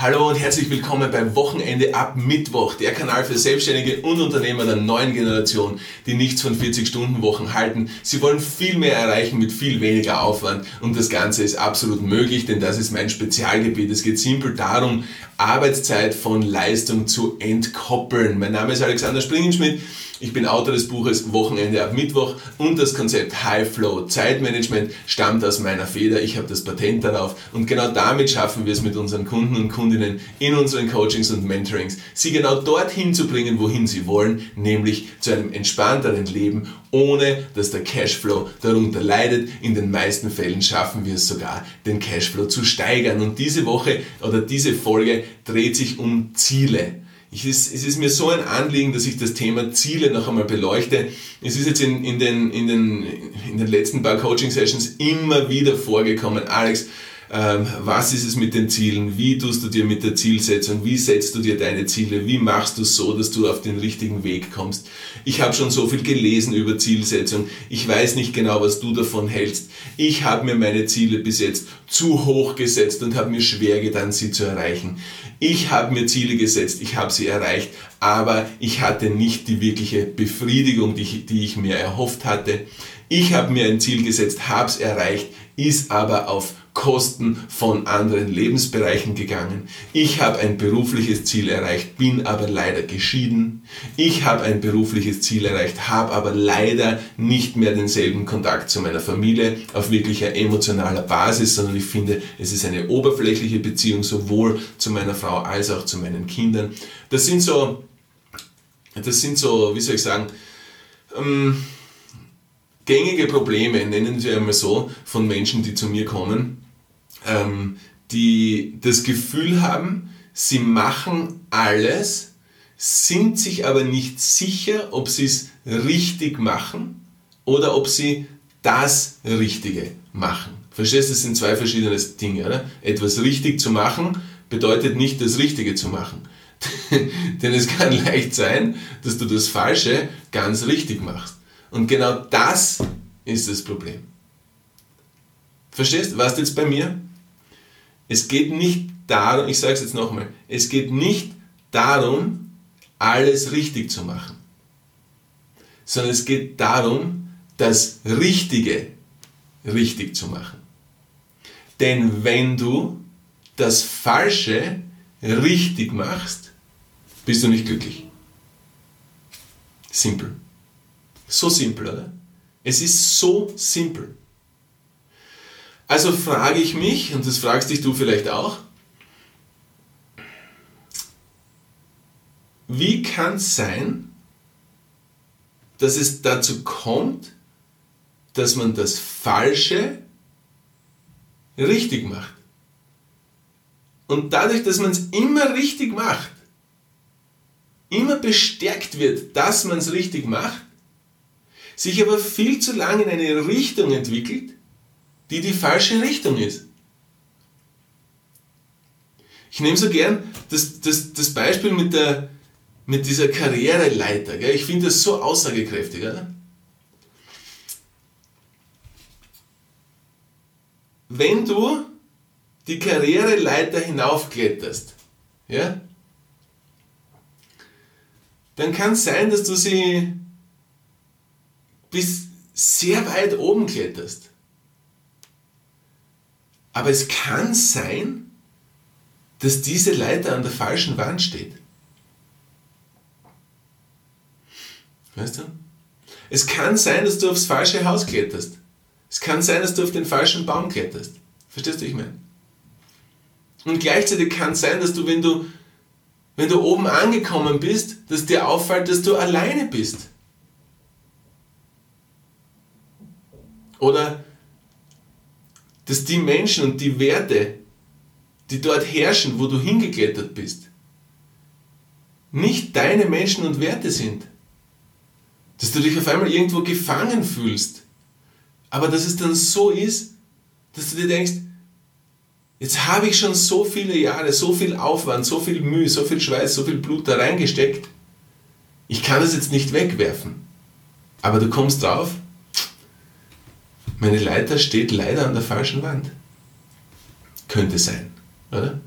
Hallo und herzlich willkommen beim Wochenende ab Mittwoch, der Kanal für Selbstständige und Unternehmer der neuen Generation, die nichts von 40-Stunden-Wochen halten. Sie wollen viel mehr erreichen mit viel weniger Aufwand und das Ganze ist absolut möglich, denn das ist mein Spezialgebiet. Es geht simpel darum, Arbeitszeit von Leistung zu entkoppeln. Mein Name ist Alexander Springenschmidt. Ich bin Autor des Buches Wochenende ab Mittwoch und das Konzept High Flow Zeitmanagement stammt aus meiner Feder. Ich habe das Patent darauf und genau damit schaffen wir es mit unseren Kunden und Kundinnen in unseren Coachings und Mentorings, sie genau dorthin zu bringen, wohin sie wollen, nämlich zu einem entspannteren Leben, ohne dass der Cashflow darunter leidet. In den meisten Fällen schaffen wir es sogar, den Cashflow zu steigern. Und diese Woche oder diese Folge dreht sich um Ziele. Ich, es, es ist mir so ein Anliegen, dass ich das Thema Ziele noch einmal beleuchte. Es ist jetzt in, in, den, in, den, in den letzten paar Coaching-Sessions immer wieder vorgekommen, Alex, was ist es mit den Zielen, wie tust du dir mit der Zielsetzung, wie setzt du dir deine Ziele, wie machst du es so, dass du auf den richtigen Weg kommst. Ich habe schon so viel gelesen über Zielsetzung, ich weiß nicht genau, was du davon hältst. Ich habe mir meine Ziele bis jetzt zu hoch gesetzt und habe mir schwer getan, sie zu erreichen. Ich habe mir Ziele gesetzt, ich habe sie erreicht, aber ich hatte nicht die wirkliche Befriedigung, die ich, die ich mir erhofft hatte. Ich habe mir ein Ziel gesetzt, habe es erreicht, ist aber auf Kosten von anderen Lebensbereichen gegangen. Ich habe ein berufliches Ziel erreicht, bin aber leider geschieden. Ich habe ein berufliches Ziel erreicht, habe aber leider nicht mehr denselben Kontakt zu meiner Familie auf wirklicher emotionaler Basis, sondern ich finde, es ist eine oberflächliche Beziehung sowohl zu meiner Frau als auch zu meinen Kindern. Das sind so, das sind so, wie soll ich sagen, ähm, gängige Probleme, nennen wir einmal so, von Menschen, die zu mir kommen ähm, die das Gefühl haben, sie machen alles, sind sich aber nicht sicher, ob sie es richtig machen oder ob sie das Richtige machen. Verstehst du, das sind zwei verschiedene Dinge. Oder? Etwas richtig zu machen bedeutet nicht das Richtige zu machen. Denn es kann leicht sein, dass du das Falsche ganz richtig machst. Und genau das ist das Problem. Verstehst du? Was jetzt bei mir? Es geht nicht darum, ich sage es jetzt nochmal, es geht nicht darum, alles richtig zu machen, sondern es geht darum, das Richtige richtig zu machen. Denn wenn du das Falsche richtig machst, bist du nicht glücklich. Simpel. So simpel, oder? Es ist so simpel. Also frage ich mich, und das fragst dich du vielleicht auch, wie kann es sein, dass es dazu kommt, dass man das Falsche richtig macht? Und dadurch, dass man es immer richtig macht, immer bestärkt wird, dass man es richtig macht, sich aber viel zu lange in eine Richtung entwickelt, die die falsche Richtung ist. Ich nehme so gern das, das, das Beispiel mit, der, mit dieser Karriereleiter. Gell? Ich finde das so aussagekräftig. Oder? Wenn du die Karriereleiter hinaufkletterst, ja, dann kann es sein, dass du sie bis sehr weit oben kletterst. Aber es kann sein, dass diese Leiter an der falschen Wand steht. Weißt du? Es kann sein, dass du aufs falsche Haus kletterst. Es kann sein, dass du auf den falschen Baum kletterst. Verstehst du, ich meine? Und gleichzeitig kann es sein, dass du, wenn du, wenn du oben angekommen bist, dass dir auffällt, dass du alleine bist. Oder dass die Menschen und die Werte, die dort herrschen, wo du hingeklettert bist, nicht deine Menschen und Werte sind. Dass du dich auf einmal irgendwo gefangen fühlst. Aber dass es dann so ist, dass du dir denkst, jetzt habe ich schon so viele Jahre, so viel Aufwand, so viel Mühe, so viel Schweiß, so viel Blut da reingesteckt. Ich kann das jetzt nicht wegwerfen. Aber du kommst drauf, meine Leiter steht leider an der falschen Wand. Könnte sein, oder?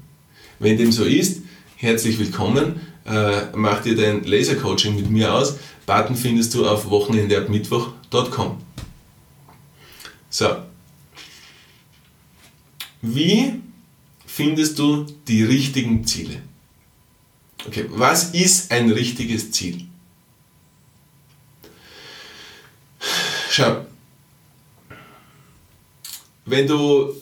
Wenn dem so ist, herzlich willkommen. Äh, mach dir dein Laser-Coaching mit mir aus. Button findest du auf wochenendeabmittwoch.com. So. Wie findest du die richtigen Ziele? Okay, was ist ein richtiges Ziel? Schau, wenn du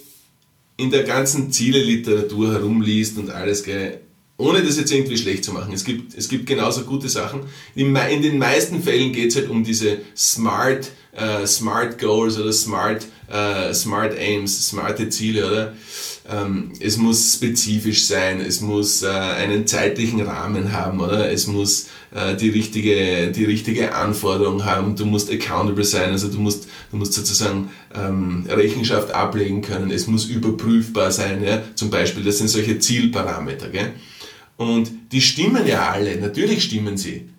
in der ganzen Zieleliteratur herumliest und alles, gell, ohne das jetzt irgendwie schlecht zu machen, es gibt, es gibt genauso gute Sachen. In, den meisten Fällen geht es halt um diese Smart, äh, Smart Goals oder Smart, äh, Smart Aims, smarte Ziele, oder? Ähm, es muss spezifisch sein, es muss äh, einen zeitlichen Rahmen haben, oder? Es muss äh, die, richtige, die richtige Anforderung haben, du musst accountable sein, also du musst, du musst sozusagen ähm, Rechenschaft ablegen können, es muss überprüfbar sein, ja? zum Beispiel, das sind solche Zielparameter. Gell? Und die stimmen ja alle, natürlich stimmen sie.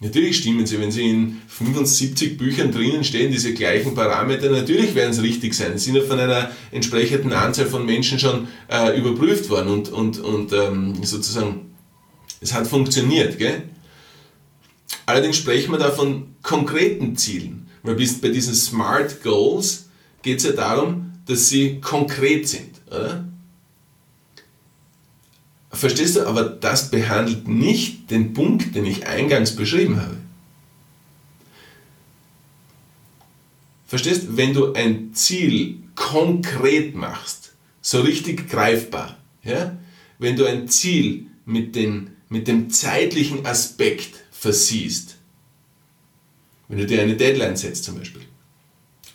Natürlich stimmen sie, wenn sie in 75 Büchern drinnen stehen, diese gleichen Parameter, natürlich werden sie richtig sein. Sie sind ja von einer entsprechenden Anzahl von Menschen schon äh, überprüft worden und, und, und ähm, sozusagen, es hat funktioniert. Gell? Allerdings sprechen wir da von konkreten Zielen, weil bis bei diesen Smart Goals geht es ja darum, dass sie konkret sind. Oder? Verstehst du? Aber das behandelt nicht den Punkt, den ich eingangs beschrieben habe. Verstehst? Wenn du ein Ziel konkret machst, so richtig greifbar, ja? wenn du ein Ziel mit, den, mit dem zeitlichen Aspekt versiehst, wenn du dir eine Deadline setzt zum Beispiel,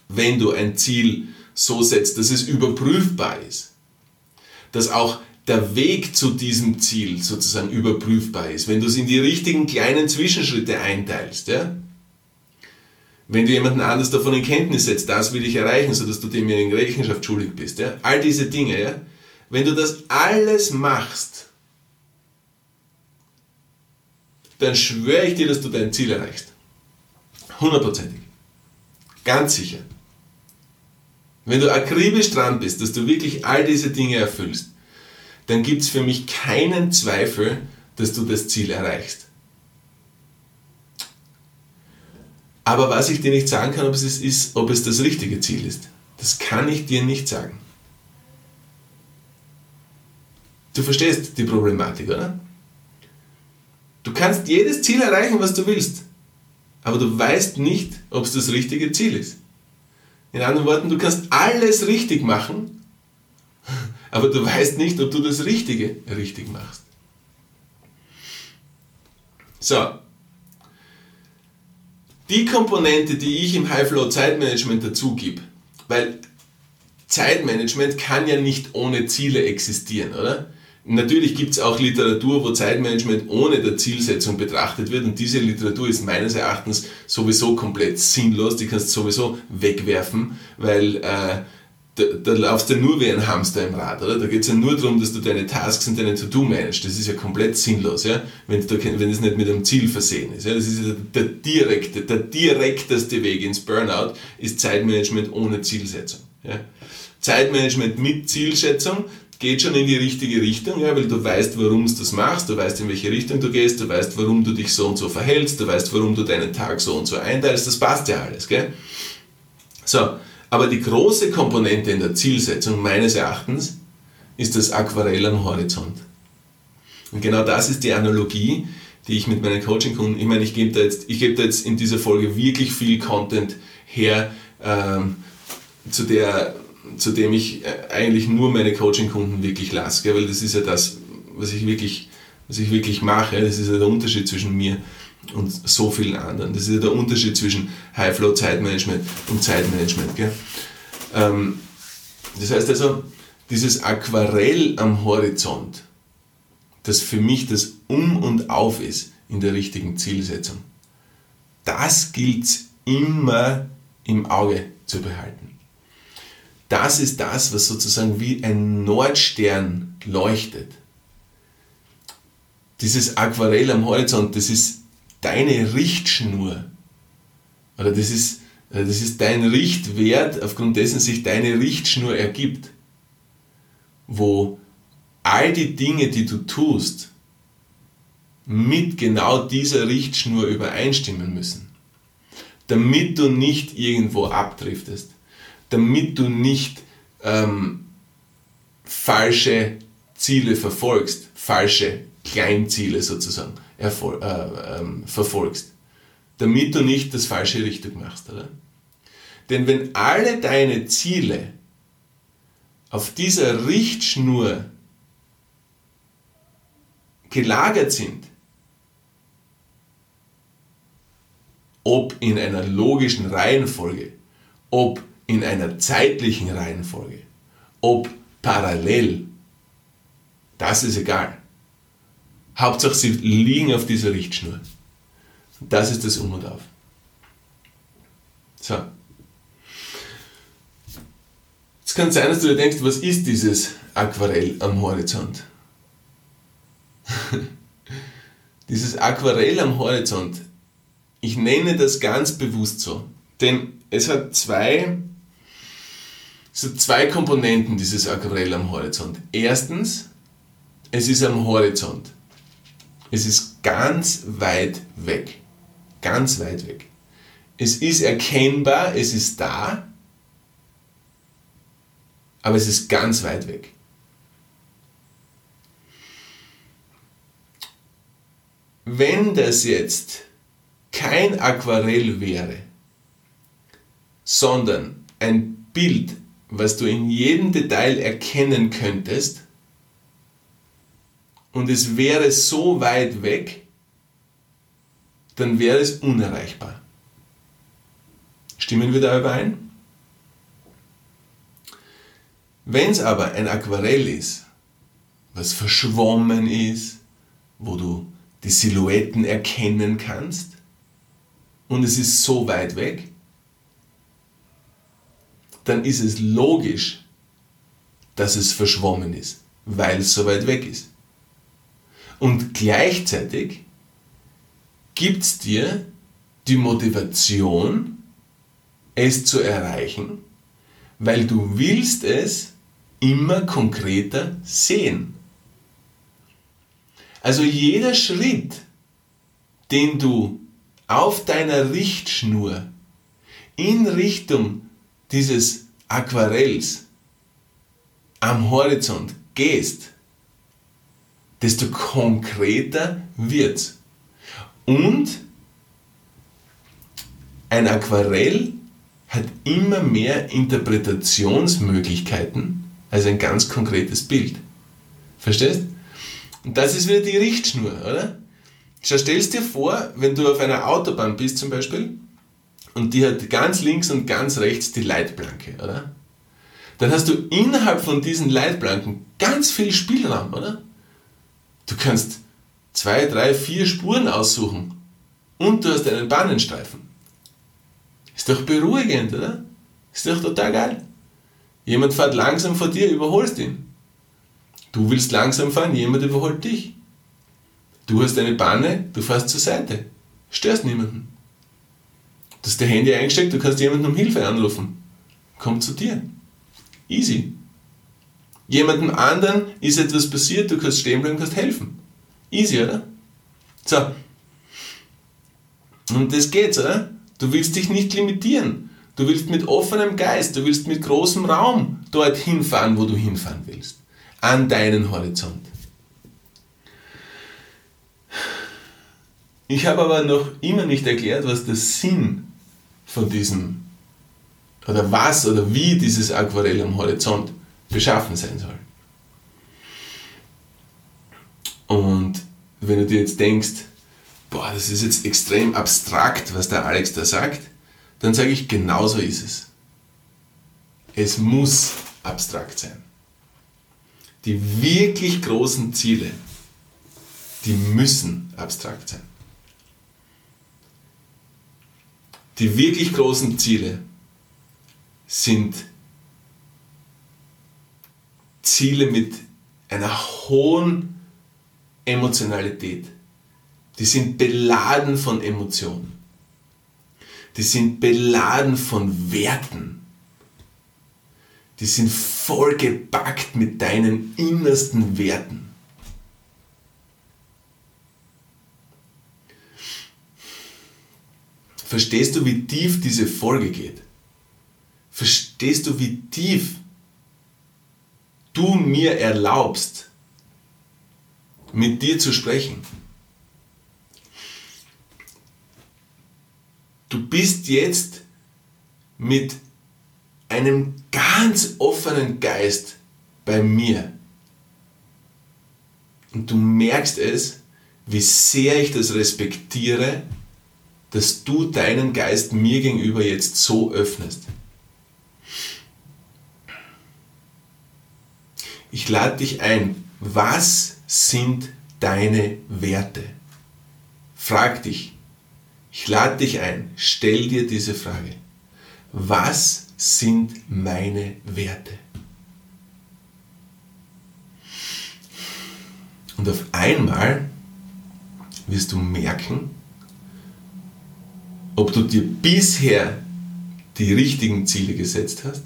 wenn du ein Ziel so setzt, dass es überprüfbar ist, dass auch der Weg zu diesem Ziel sozusagen überprüfbar ist, wenn du es in die richtigen kleinen Zwischenschritte einteilst, ja? wenn du jemanden anders davon in Kenntnis setzt, das will ich erreichen, sodass du demjenigen Rechenschaft schuldig bist, ja? all diese Dinge, ja? wenn du das alles machst, dann schwöre ich dir, dass du dein Ziel erreichst. Hundertprozentig. Ganz sicher. Wenn du akribisch dran bist, dass du wirklich all diese Dinge erfüllst, dann gibt es für mich keinen Zweifel, dass du das Ziel erreichst. Aber was ich dir nicht sagen kann, ob es, ist, ob es das richtige Ziel ist, das kann ich dir nicht sagen. Du verstehst die Problematik, oder? Du kannst jedes Ziel erreichen, was du willst, aber du weißt nicht, ob es das richtige Ziel ist. In anderen Worten, du kannst alles richtig machen, aber du weißt nicht, ob du das Richtige richtig machst. So. Die Komponente, die ich im High-Flow Zeitmanagement dazu gebe, weil Zeitmanagement kann ja nicht ohne Ziele existieren, oder? Natürlich gibt es auch Literatur, wo Zeitmanagement ohne der Zielsetzung betrachtet wird und diese Literatur ist meines Erachtens sowieso komplett sinnlos, die kannst du sowieso wegwerfen, weil äh, da, da laufst du nur wie ein Hamster im Rad, oder? Da geht es ja nur darum, dass du deine Tasks und deine To-Do managst. Das ist ja komplett sinnlos, ja? Wenn, du, wenn es nicht mit einem Ziel versehen ist. Ja? Das ist ja der, direkte, der direkteste Weg ins Burnout ist Zeitmanagement ohne Zielsetzung. Ja? Zeitmanagement mit Zielsetzung geht schon in die richtige Richtung, ja, weil du weißt, warum du das machst, du weißt, in welche Richtung du gehst, du weißt, warum du dich so und so verhältst, du weißt, warum du deinen Tag so und so einteilst, das passt ja alles, gell? So, aber die große Komponente in der Zielsetzung meines Erachtens ist das Aquarell am Horizont. Und genau das ist die Analogie, die ich mit meinen Coaching-Kunden, ich meine, ich gebe da, jetzt, ich gebe da jetzt in dieser Folge wirklich viel Content her, ähm, zu, der, zu dem ich äh, eigentlich nur meine Coaching-Kunden wirklich lasse, weil das ist ja das, was ich wirklich, was ich wirklich mache, das ist ja der Unterschied zwischen mir und so vielen anderen. Das ist ja der Unterschied zwischen High-Flow Zeitmanagement und Zeitmanagement. Gell? Ähm, das heißt also, dieses Aquarell am Horizont, das für mich das Um und Auf ist in der richtigen Zielsetzung, das gilt immer im Auge zu behalten. Das ist das, was sozusagen wie ein Nordstern leuchtet. Dieses Aquarell am Horizont, das ist deine Richtschnur. Oder das ist, äh, das ist dein Richtwert, aufgrund dessen sich deine Richtschnur ergibt. Wo all die Dinge, die du tust, mit genau dieser Richtschnur übereinstimmen müssen, damit du nicht irgendwo abdriftest, damit du nicht ähm, falsche Ziele verfolgst, falsche Kleinziele sozusagen erfol- äh, ähm, verfolgst, damit du nicht das falsche Richtung machst. Oder? Denn wenn alle deine Ziele auf dieser Richtschnur gelagert sind, ob in einer logischen Reihenfolge, ob in einer zeitlichen Reihenfolge, ob parallel, das ist egal. Hauptsache, sie liegen auf dieser Richtschnur. Das ist das Um und Auf. So. Es kann sein, dass du dir denkst, was ist dieses Aquarell am Horizont? dieses Aquarell am Horizont, ich nenne das ganz bewusst so, denn es hat zwei, es hat zwei Komponenten, dieses Aquarell am Horizont. Erstens, es ist am Horizont. Es ist ganz weit weg. Ganz weit weg. Es ist erkennbar, es ist da, aber es ist ganz weit weg. Wenn das jetzt kein Aquarell wäre, sondern ein Bild, was du in jedem Detail erkennen könntest, und es wäre so weit weg, dann wäre es unerreichbar. Stimmen wir da überein? Wenn es aber ein Aquarell ist, was verschwommen ist, wo du die Silhouetten erkennen kannst und es ist so weit weg, dann ist es logisch, dass es verschwommen ist, weil es so weit weg ist. Und gleichzeitig gibt es dir die Motivation, es zu erreichen, weil du willst es immer konkreter sehen. Also jeder Schritt, den du auf deiner Richtschnur in Richtung dieses Aquarells am Horizont gehst, desto konkreter wird's. Und ein Aquarell hat immer mehr Interpretationsmöglichkeiten als ein ganz konkretes Bild. Verstehst? Und das ist wieder die Richtschnur, oder? Stellst dir vor, wenn du auf einer Autobahn bist zum Beispiel und die hat ganz links und ganz rechts die Leitplanke, oder? Dann hast du innerhalb von diesen Leitplanken ganz viel Spielraum, oder? Du kannst zwei, drei, vier Spuren aussuchen und du hast einen Bahnenstreifen. Ist doch beruhigend, oder? Ist doch total geil. Jemand fährt langsam vor dir, überholst ihn. Du willst langsam fahren, jemand überholt dich. Du hast eine Banne, du fährst zur Seite. Störst niemanden. Du hast dein Handy eingesteckt, du kannst jemanden um Hilfe anrufen. Kommt zu dir. Easy. Jemandem anderen ist etwas passiert, du kannst stehen bleiben, kannst helfen. Easy, oder? So. Und das geht's, oder? Du willst dich nicht limitieren. Du willst mit offenem Geist, du willst mit großem Raum dorthin fahren, wo du hinfahren willst. An deinen Horizont. Ich habe aber noch immer nicht erklärt, was der Sinn von diesem, oder was oder wie dieses Aquarell am Horizont beschaffen sein soll. Und wenn du dir jetzt denkst, boah, das ist jetzt extrem abstrakt, was der Alex da sagt, dann sage ich, genauso ist es. Es muss abstrakt sein. Die wirklich großen Ziele, die müssen abstrakt sein. Die wirklich großen Ziele sind Ziele mit einer hohen Emotionalität. Die sind beladen von Emotionen. Die sind beladen von Werten. die sind vollgepackt mit deinen innersten Werten. Verstehst du, wie tief diese Folge geht? Verstehst du, wie tief du mir erlaubst, mit dir zu sprechen? Du bist jetzt mit einem ganz offenen Geist bei mir. Und du merkst es, wie sehr ich das respektiere, dass du deinen Geist mir gegenüber jetzt so öffnest. Ich lade dich ein, was sind deine Werte? Frag dich, ich lade dich ein, stell dir diese Frage. Was sind meine Werte? Und auf einmal wirst du merken, ob du dir bisher die richtigen Ziele gesetzt hast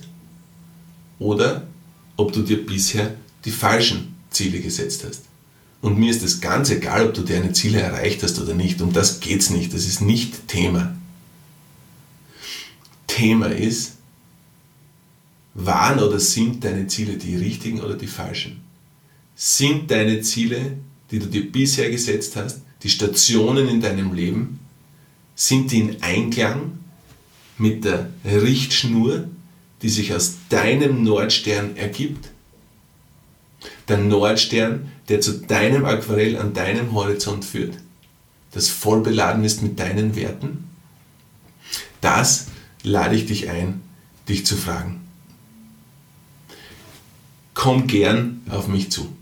oder ob du dir bisher die falschen Ziele gesetzt hast. Und mir ist es ganz egal, ob du deine Ziele erreicht hast oder nicht. Um das geht es nicht. Das ist nicht Thema. Thema ist, waren oder sind deine Ziele die richtigen oder die falschen? Sind deine Ziele, die du dir bisher gesetzt hast, die Stationen in deinem Leben, sind die in Einklang mit der Richtschnur, die sich aus deinem Nordstern ergibt? Der Nordstern, der zu deinem Aquarell an deinem Horizont führt, das voll beladen ist mit deinen Werten? Das lade ich dich ein, dich zu fragen. Komm gern auf mich zu.